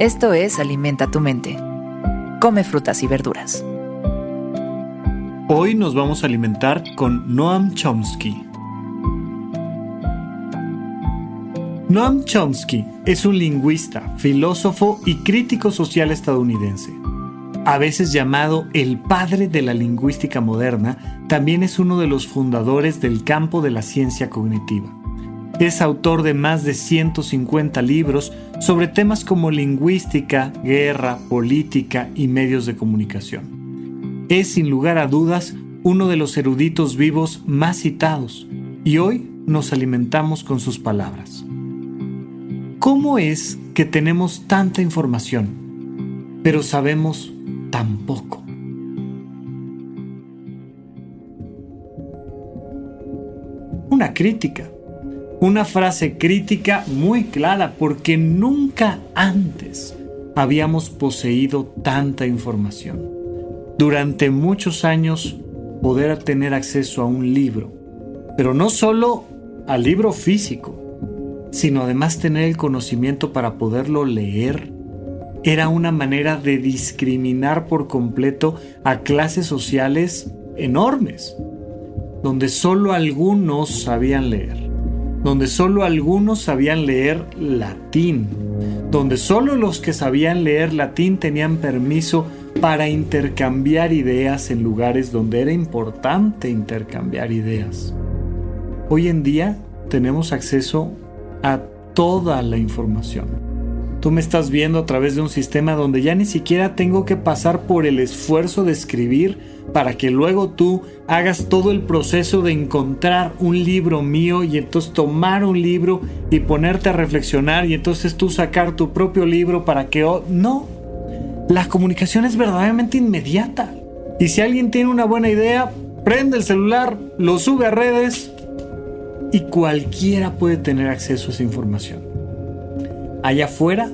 Esto es Alimenta tu mente. Come frutas y verduras. Hoy nos vamos a alimentar con Noam Chomsky. Noam Chomsky es un lingüista, filósofo y crítico social estadounidense. A veces llamado el padre de la lingüística moderna, también es uno de los fundadores del campo de la ciencia cognitiva. Es autor de más de 150 libros sobre temas como lingüística, guerra, política y medios de comunicación. Es sin lugar a dudas uno de los eruditos vivos más citados y hoy nos alimentamos con sus palabras. ¿Cómo es que tenemos tanta información, pero sabemos tan poco? Una crítica una frase crítica muy clara porque nunca antes habíamos poseído tanta información. Durante muchos años poder tener acceso a un libro, pero no solo al libro físico, sino además tener el conocimiento para poderlo leer, era una manera de discriminar por completo a clases sociales enormes, donde solo algunos sabían leer donde solo algunos sabían leer latín, donde solo los que sabían leer latín tenían permiso para intercambiar ideas en lugares donde era importante intercambiar ideas. Hoy en día tenemos acceso a toda la información. Tú me estás viendo a través de un sistema donde ya ni siquiera tengo que pasar por el esfuerzo de escribir para que luego tú hagas todo el proceso de encontrar un libro mío y entonces tomar un libro y ponerte a reflexionar y entonces tú sacar tu propio libro para que... no, la comunicación es verdaderamente inmediata. Y si alguien tiene una buena idea, prende el celular, lo sube a redes y cualquiera puede tener acceso a esa información. Allá afuera,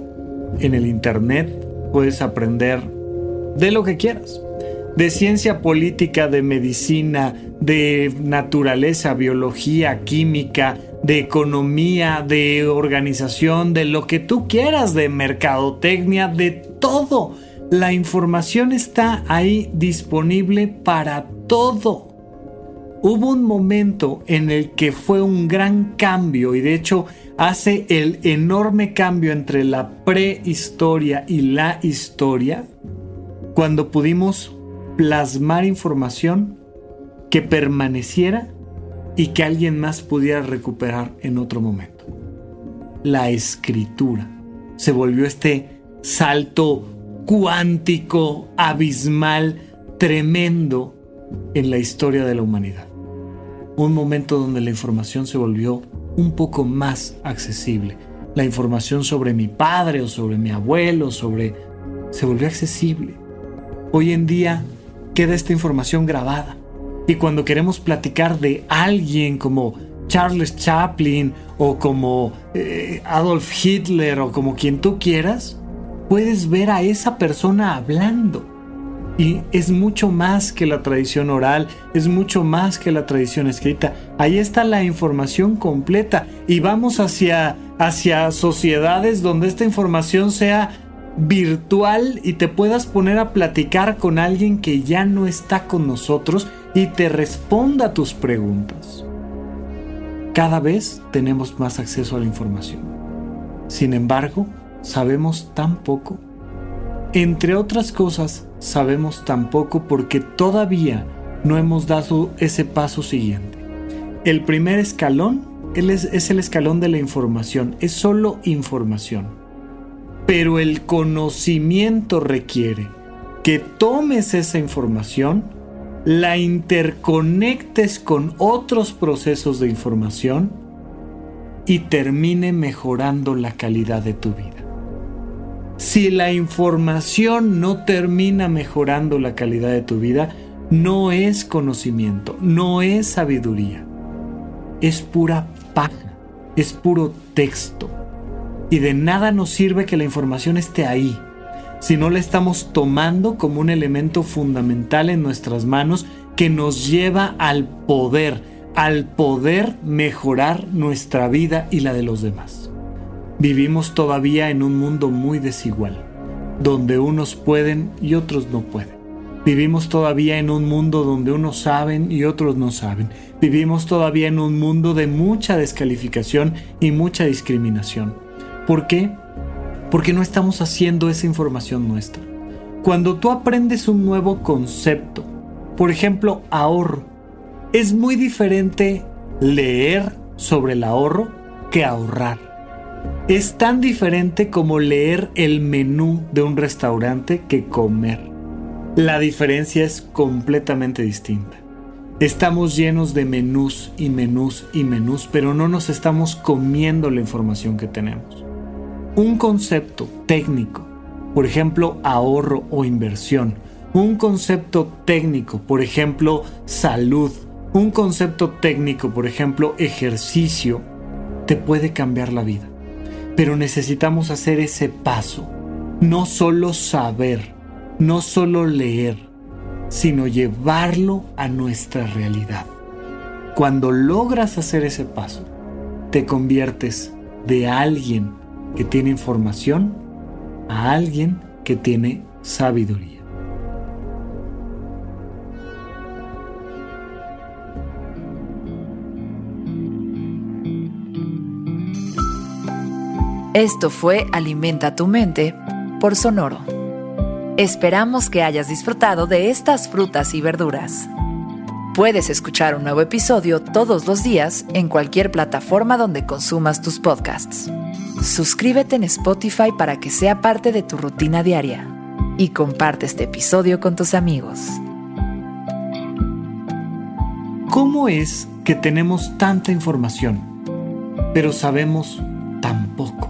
en el Internet, puedes aprender de lo que quieras. De ciencia política, de medicina, de naturaleza, biología, química, de economía, de organización, de lo que tú quieras, de mercadotecnia, de todo. La información está ahí disponible para todo. Hubo un momento en el que fue un gran cambio y de hecho hace el enorme cambio entre la prehistoria y la historia cuando pudimos plasmar información que permaneciera y que alguien más pudiera recuperar en otro momento. La escritura se volvió este salto cuántico, abismal, tremendo en la historia de la humanidad. Un momento donde la información se volvió un poco más accesible. La información sobre mi padre o sobre mi abuelo, sobre... se volvió accesible. Hoy en día queda esta información grabada. Y cuando queremos platicar de alguien como Charles Chaplin o como eh, Adolf Hitler o como quien tú quieras, puedes ver a esa persona hablando. Y es mucho más que la tradición oral, es mucho más que la tradición escrita. Ahí está la información completa y vamos hacia, hacia sociedades donde esta información sea virtual y te puedas poner a platicar con alguien que ya no está con nosotros y te responda tus preguntas. Cada vez tenemos más acceso a la información. Sin embargo, sabemos tan poco. Entre otras cosas, sabemos tampoco porque todavía no hemos dado ese paso siguiente. El primer escalón es, es el escalón de la información, es solo información. Pero el conocimiento requiere que tomes esa información, la interconectes con otros procesos de información y termine mejorando la calidad de tu vida. Si la información no termina mejorando la calidad de tu vida, no es conocimiento, no es sabiduría. Es pura paja, es puro texto. Y de nada nos sirve que la información esté ahí, si no la estamos tomando como un elemento fundamental en nuestras manos que nos lleva al poder, al poder mejorar nuestra vida y la de los demás. Vivimos todavía en un mundo muy desigual, donde unos pueden y otros no pueden. Vivimos todavía en un mundo donde unos saben y otros no saben. Vivimos todavía en un mundo de mucha descalificación y mucha discriminación. ¿Por qué? Porque no estamos haciendo esa información nuestra. Cuando tú aprendes un nuevo concepto, por ejemplo, ahorro, es muy diferente leer sobre el ahorro que ahorrar. Es tan diferente como leer el menú de un restaurante que comer. La diferencia es completamente distinta. Estamos llenos de menús y menús y menús, pero no nos estamos comiendo la información que tenemos. Un concepto técnico, por ejemplo, ahorro o inversión. Un concepto técnico, por ejemplo, salud. Un concepto técnico, por ejemplo, ejercicio, te puede cambiar la vida. Pero necesitamos hacer ese paso. No solo saber, no solo leer, sino llevarlo a nuestra realidad. Cuando logras hacer ese paso, te conviertes de alguien que tiene información a alguien que tiene sabiduría. Esto fue Alimenta tu mente por Sonoro. Esperamos que hayas disfrutado de estas frutas y verduras. Puedes escuchar un nuevo episodio todos los días en cualquier plataforma donde consumas tus podcasts. Suscríbete en Spotify para que sea parte de tu rutina diaria y comparte este episodio con tus amigos. ¿Cómo es que tenemos tanta información, pero sabemos tan poco?